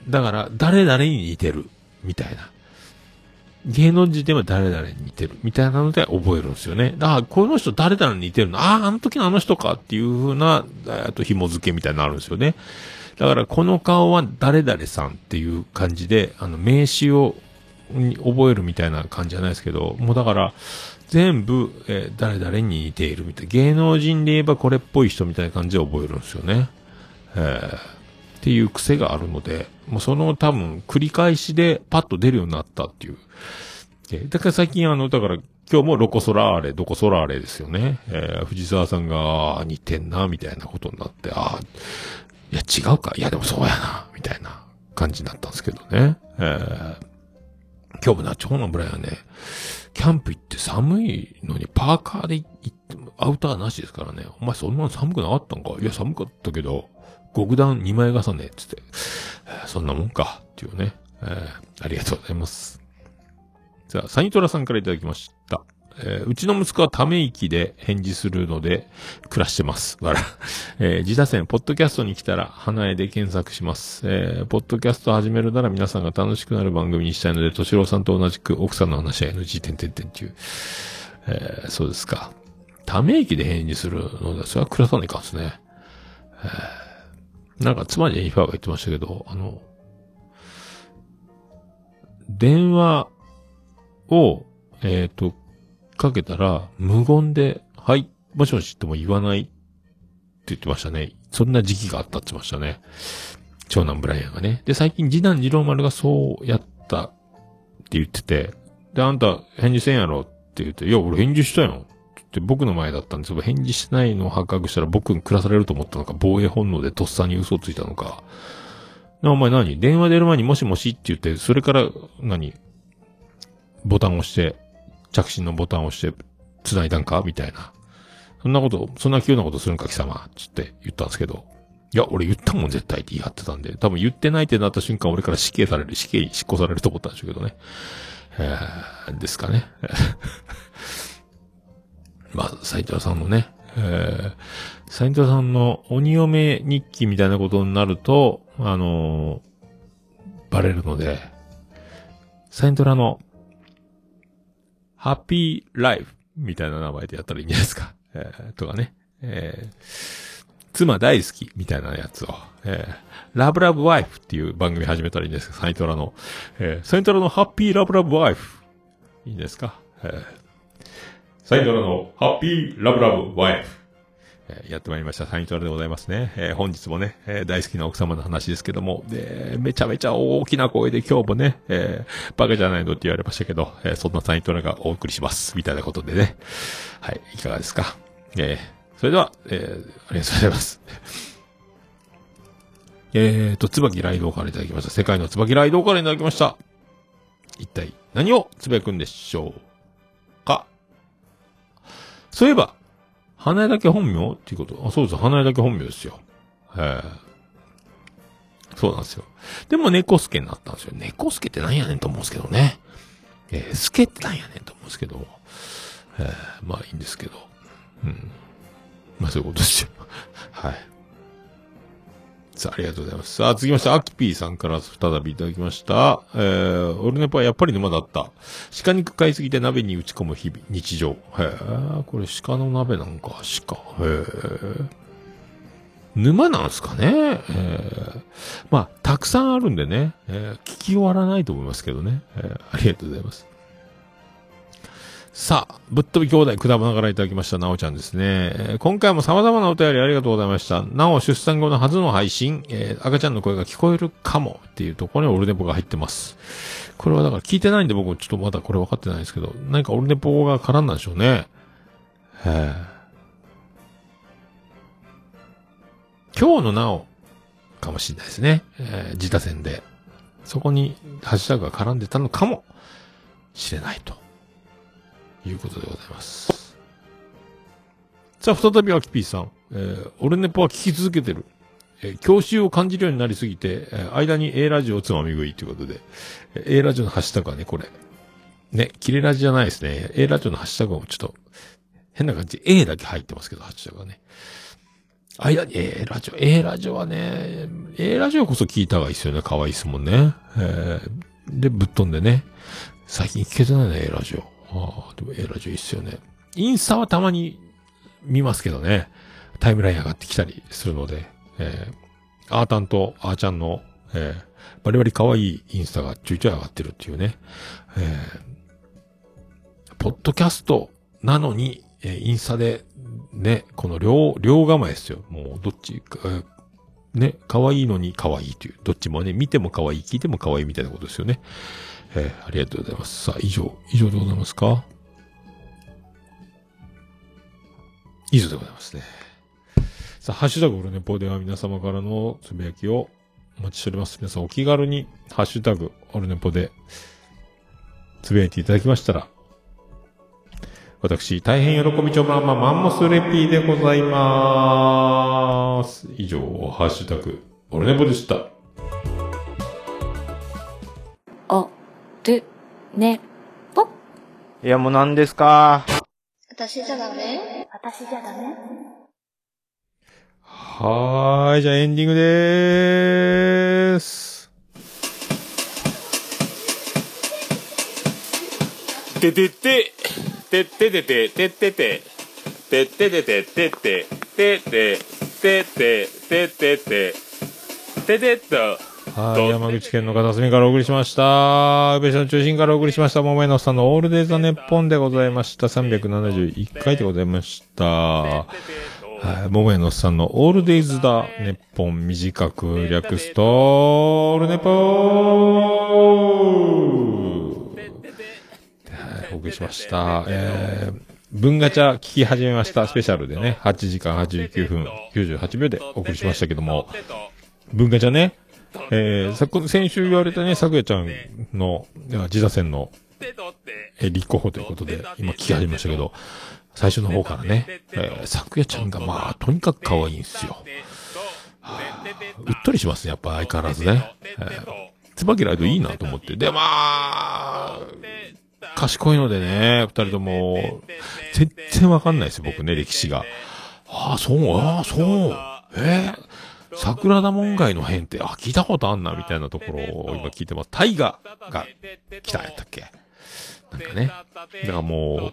だから誰々に似てる、みたいな。芸能人では誰々に似てる、みたいなので覚えるんですよね。だから、この人誰々に似てるの、ああ、あの時のあの人かっていう風な、えっと、紐付けみたいになるんですよね。だから、この顔は誰々さんっていう感じで、あの、名詞を、に覚えるみたいな感じじゃないですけど、もうだから、全部、えー誰々に似ているみたい。芸能人で言えばこれっぽい人みたいな感じで覚えるんですよね。えーっていう癖があるので、もうその多分繰り返しでパッと出るようになったっていう。えだから最近あの、だから今日もロコソラーレ、ドコソラーレですよね。えー藤沢さんが似てんな、みたいなことになって、ああ、いや違うか、いやでもそうやな、みたいな感じになったんですけどね。えー今日もな、長男ブライアンね、キャンプ行って寒いのにパーカーで行っても、アウターなしですからね。お前そんなの寒くなかったんか？いや、寒かったけど、極段2枚重ね、つって、そんなもんか、っていうね。えーありがとうございます。じゃあ、サニトラさんからいただきました。えーうちの息子はため息で返事するので、暮らしてます。わら。えー自打線、ポッドキャストに来たら、花江で検索します。えーポッドキャスト始めるなら皆さんが楽しくなる番組にしたいので、敏郎さんと同じく奥さんの話は NG 点々点っていう。えーそうですか。ため息で返事するので、それは暮らさないかんですね。えーなんか、妻ジェニファーが言ってましたけど、あの、電話を、えっ、と、かけたら、無言で、はい、もしもしっても言わないって言ってましたね。そんな時期があったって言ってましたね。長男ブライアンがね。で、最近次男次郎丸がそうやったって言ってて、で、あんた返事せんやろって言って、いや、俺返事したよ。って僕の前だったんですけど、返事しないのを発覚したら僕に暮らされると思ったのか、防衛本能でとっさに嘘をついたのか。なお前何？電話出る前にもしもしって言って、それから何？ボタンを押して、着信のボタンを押して、繋いだんか？みたいな。そんなこと、そんな急なことするんか貴様つって言ったんですけど。いや、俺言ったもん絶対って言い張ってたんで、多分言ってないってなった瞬間俺から死刑される、死刑に執行されると思ったんでしょうけどね。えー、ですかね。まあ、斉藤さんのね、えー、斉藤さんの鬼嫁日記みたいなことになると、あのーバレるので、サイントラの、ハッピーライフみたいな名前でやったらいいんじゃないですか。えー、とかね。えー、妻大好きみたいなやつを、えー、ラブラブワイフっていう番組始めたらいいんですか、サイントラの。えー、サイトラのハッピーラブラブワイフ。いいんですか。えー、サイントラのハッピーラブラブワイフ。えやってまいりました。サイントラでございますね。えー本日もね、えー大好きな奥様の話ですけども、で、めちゃめちゃ大きな声で今日もね、えーバカじゃないのって言われましたけど、えーそんなサイントラがお送りします。みたいなことでね。はい、いかがですか？えーそれでは、えーありがとうございます。えーと、椿ライドからいただきました。世界の椿ライドからいただきました。一体何をつぶやくんでしょうか？そういえば、花江だけ本名っていうこと。あ、そうです。花江だけ本名ですよ。ええそうなんですよ。でも、猫助になったんですよ。猫助ってなんやねんと思うんですけどね。えー、助ってなんやねんと思うんですけど。えーまあいいんですけど。うん。まあそういうことですよ。はい。さあ、ありがとうございます。さあ、続きまして、アキピーさんから再びいただきました。えー、オルネポはやっぱり沼だった。鹿肉買いすぎて鍋に打ち込む日々、日常。へえ、これ鹿の鍋なんか、鹿。へえ。沼なんすかね？えー、まあ、たくさんあるんでね、えー聞き終わらないと思いますけどね。えーありがとうございます。さあ、ぶっ飛び兄弟くだばながらいただきました、なおちゃんですね。今回も様々なお便りありがとうございました。なお、出産後のはずの配信、えー赤ちゃんの声が聞こえるかもっていうところにオルネポが入ってます。これはだから聞いてないんで僕ちょっとまだこれ分かってないですけど、何かオルネポが絡んだんでしょうね。今日のなおかもしれないですね。えー自他戦で。そこにハッシュタグが絡んでたのかもしれないと。いうことでございます。さあ、再びアキピーさん。えー、オルネポは聞き続けてる。えー教習を感じるようになりすぎて、えー間に A ラジオをつまみ食いということで、えー A ラジオのハッシュタグはね、これ。ね、キレラジじゃないですね。A ラジオのハッシュタグもちょっと、変な感じ A だけ入ってますけど、ハッシュタグはね。間に A ラジオ、A ラジオはね、A ラジオこそ聞いた方がいいですよね。可愛いですもんね。えーで、ぶっ飛んでね。最近聞けてないね、A ラジオ。ああ、でも A ラジオいいっすよね。インスタはたまに見ますけどね。タイムライン上がってきたりするので、えー、アータンとアーちゃんの、えー、バリバリ可愛いインスタがちょいちょい上がってるっていうね。えー、ポッドキャストなのに、えーインスタで、ね、この両、両構えですよ。もう、どっちか、えーね、可愛いのに可愛いという。どっちもね、見ても可愛い、聞いても可愛いみたいなことですよね。えーありがとうございます。さあ、以上、以上でございますか？以上でございますね。さあ、ハッシュタグオルネポでは皆様からのつぶやきをお待ちしております。皆さんお気軽に、ハッシュタグオルネポでつぶやいていただきましたら、私、大変喜びちょまんまマンモスレピーでございます。以上、ハッシュタグオルネポでした。る、ね、ぽ。いや、もう何ですか？私じゃダメ？私じゃダメ？はーい、じゃあエンディングでーす。ててて、てっててて、てって。て、てっててて、てって、てって、てって、てってて、ててっと。はい、山口県の片隅からお送りしました。宇部市の中心からお送りしました。桃井のさんのオールデイザネッポンでございました。371回でございました。はい、桃井のさんのオールデイズだネッポン短く略すと、オールネポーはい、お送りしました。えー、文ガチャ聞き始めました。スペシャルでね、8時間89分98秒でお送りしましたけども、文ガチャね、えー、さこ先週言われたね、さくやちゃんの、自打線の、え立候補ということで、今聞き始めましたけど、最初の方からね、えー、さくやちゃんがまあ、とにかく可愛いんですよ。うっとりしますね、やっぱ相変わらずね。えー、椿ライドいいなと思って。で、まあ、賢いのでね、二人とも、全然わかんないです、僕ね、歴史が。ああ、そう、ああ、そう。えー桜田門外の変って、あ、聞いたことあんな、みたいなところを今聞いてます。タイガが来たやったっけ？なんかね。だからも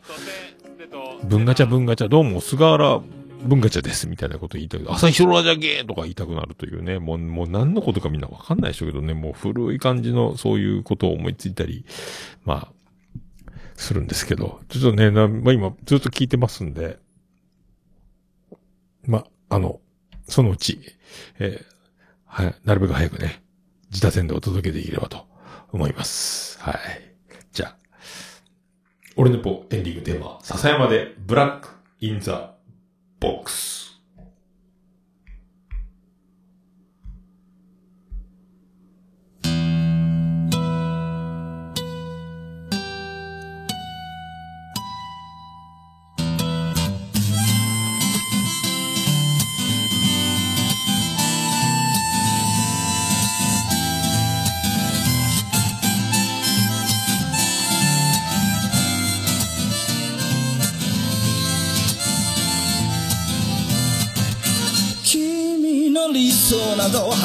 う、文ガチャ文ガチャ、どうも菅原文ガチャです、みたいなこと言いたい。朝日ロラジャゲーとか言いたくなるというね、もう、もう何のことかみんなわかんないでしょうけどね、もう古い感じのそういうことを思いついたり、まあ、するんですけど、ちょっとね、なまあ今ずっと聞いてますんで、まあ、あの、そのうち、えーはい、なるべく早くね、自他戦でお届けできればと思います。はい。じゃあ、俺のポエンディングテーマ、笹山でブラックインザボックス。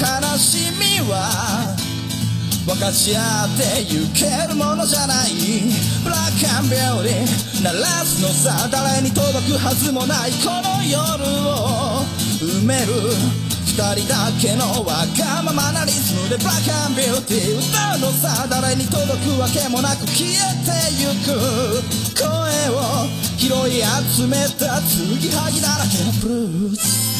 悲しみは分かち合ってゆけるものじゃない。ブラックアンビューティー鳴らすのさ誰に届くはずもないこの夜を埋める二人だけのわがままなリズムでブラックアンビューティー歌うのさ誰に届くわけもなく消えてゆく。声を拾い集めた継ぎはぎだらけのブルース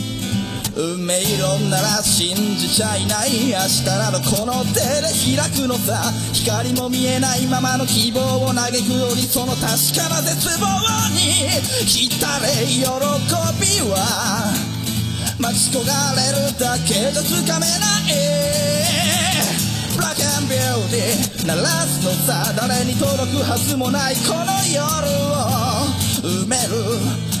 運命論なら信じちゃいない明日などこの手で開くのさ。光も見えないままの希望を嘆くよりその確かな絶望に浸れ喜びは待ち焦がれるだけじゃつかめないブラックアンビューティー鳴らすのさ誰に届く。はずもないこの夜を埋める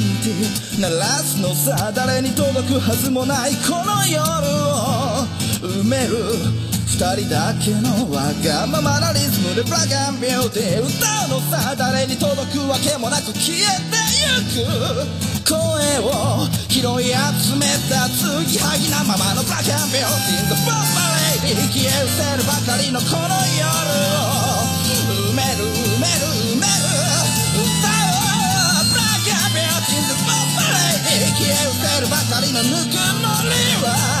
鳴らすのさ誰に届くはずもないこの夜を埋める二人だけのわがままなリズムでブラックアンビューティー歌うのさ誰に届くわけもなく消えてゆく声を拾い集めた継ぎはぎなままのブラックアンビューティー The Bomb Lady 消え失せるばかりのこの夜を消え失せるばかりのぬくもりは